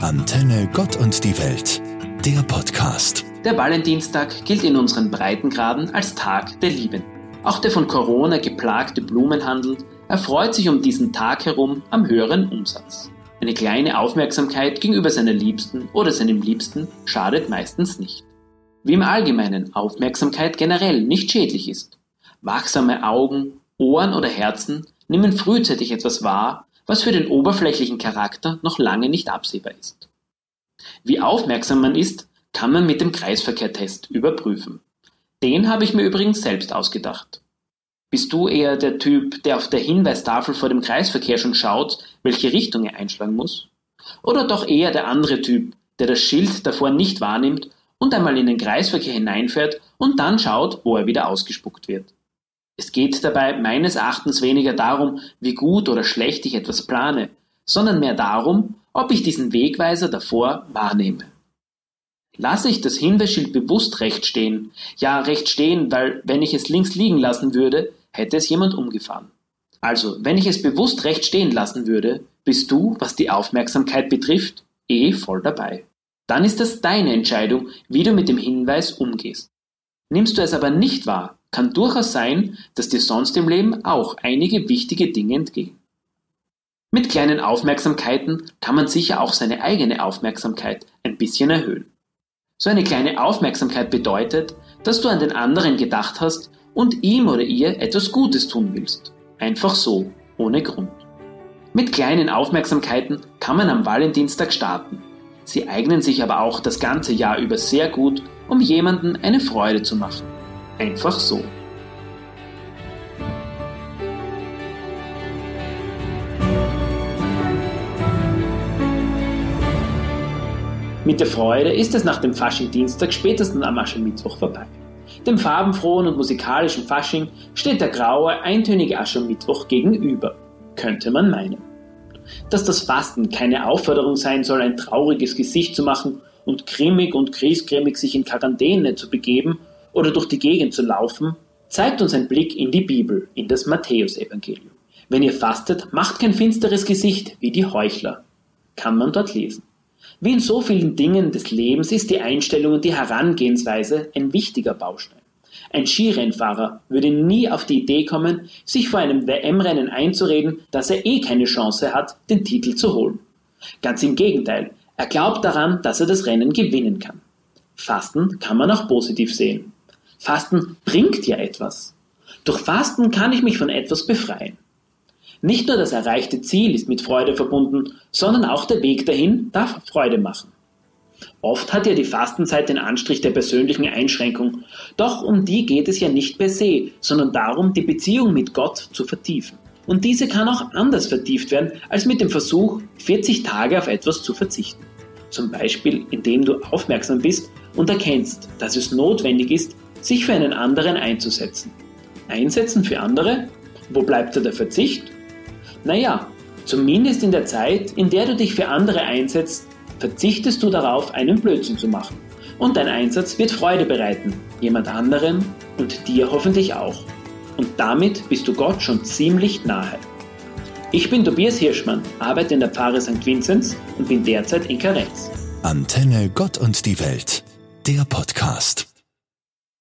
Antenne Gott und die Welt, der Podcast. Der Valentinstag gilt in unseren Breitengraden als Tag der Lieben. Auch der von Corona geplagte Blumenhandel erfreut sich um diesen Tag herum am höheren Umsatz. Eine kleine Aufmerksamkeit gegenüber seiner Liebsten oder seinem Liebsten schadet meistens nicht. Wie im Allgemeinen Aufmerksamkeit generell nicht schädlich ist. Wachsame Augen, Ohren oder Herzen nehmen frühzeitig etwas wahr, was für den oberflächlichen Charakter noch lange nicht absehbar ist. Wie aufmerksam man ist, kann man mit dem Kreisverkehrtest überprüfen. Den habe ich mir übrigens selbst ausgedacht. Bist du eher der Typ, der auf der Hinweistafel vor dem Kreisverkehr schon schaut, welche Richtung er einschlagen muss? Oder doch eher der andere Typ, der das Schild davor nicht wahrnimmt und einmal in den Kreisverkehr hineinfährt und dann schaut, wo er wieder ausgespuckt wird? Es geht dabei meines Erachtens weniger darum, wie gut oder schlecht ich etwas plane, sondern mehr darum, ob ich diesen Wegweiser davor wahrnehme. Lasse ich das Hinweisschild bewusst recht stehen, ja recht stehen, weil wenn ich es links liegen lassen würde, hätte es jemand umgefahren. Also, wenn ich es bewusst recht stehen lassen würde, bist du, was die Aufmerksamkeit betrifft, eh voll dabei. Dann ist das deine Entscheidung, wie du mit dem Hinweis umgehst. Nimmst du es aber nicht wahr, kann durchaus sein, dass dir sonst im Leben auch einige wichtige Dinge entgehen. Mit kleinen Aufmerksamkeiten kann man sicher auch seine eigene Aufmerksamkeit ein bisschen erhöhen. So eine kleine Aufmerksamkeit bedeutet, dass du an den anderen gedacht hast und ihm oder ihr etwas Gutes tun willst. Einfach so, ohne Grund. Mit kleinen Aufmerksamkeiten kann man am Valentinstag starten. Sie eignen sich aber auch das ganze Jahr über sehr gut, um jemanden eine Freude zu machen. Einfach so. Mit der Freude ist es nach dem Fasching-Dienstag spätestens am Aschermittwoch vorbei. Dem farbenfrohen und musikalischen Fasching steht der graue, eintönige Aschermittwoch gegenüber, könnte man meinen. Dass das Fasten keine Aufforderung sein soll, ein trauriges Gesicht zu machen und grimmig und griesgrämig sich in Quarantäne zu begeben oder durch die Gegend zu laufen, zeigt uns ein Blick in die Bibel, in das Matthäusevangelium. Wenn ihr fastet, macht kein finsteres Gesicht wie die Heuchler, kann man dort lesen. Wie in so vielen Dingen des Lebens ist die Einstellung und die Herangehensweise ein wichtiger Baustein. Ein Skirennfahrer würde nie auf die Idee kommen, sich vor einem WM-Rennen einzureden, dass er eh keine Chance hat, den Titel zu holen. Ganz im Gegenteil, er glaubt daran, dass er das Rennen gewinnen kann. Fasten kann man auch positiv sehen. Fasten bringt ja etwas. Durch Fasten kann ich mich von etwas befreien. Nicht nur das erreichte Ziel ist mit Freude verbunden, sondern auch der Weg dahin darf Freude machen. Oft hat ja die Fastenzeit den Anstrich der persönlichen Einschränkung, doch um die geht es ja nicht per se, sondern darum, die Beziehung mit Gott zu vertiefen. Und diese kann auch anders vertieft werden, als mit dem Versuch, 40 Tage auf etwas zu verzichten. Zum Beispiel, indem du aufmerksam bist und erkennst, dass es notwendig ist, sich für einen anderen einzusetzen. Einsetzen für andere? Wo bleibt da der Verzicht? Naja, zumindest in der Zeit, in der du dich für andere einsetzt, verzichtest du darauf, einen Blödsinn zu machen. Und dein Einsatz wird Freude bereiten, jemand anderen und dir hoffentlich auch. Und damit bist du Gott schon ziemlich nahe. Ich bin Tobias Hirschmann, arbeite in der Pfarre St. Vinzenz und bin derzeit in Karenz. Antenne Gott und die Welt, der Podcast.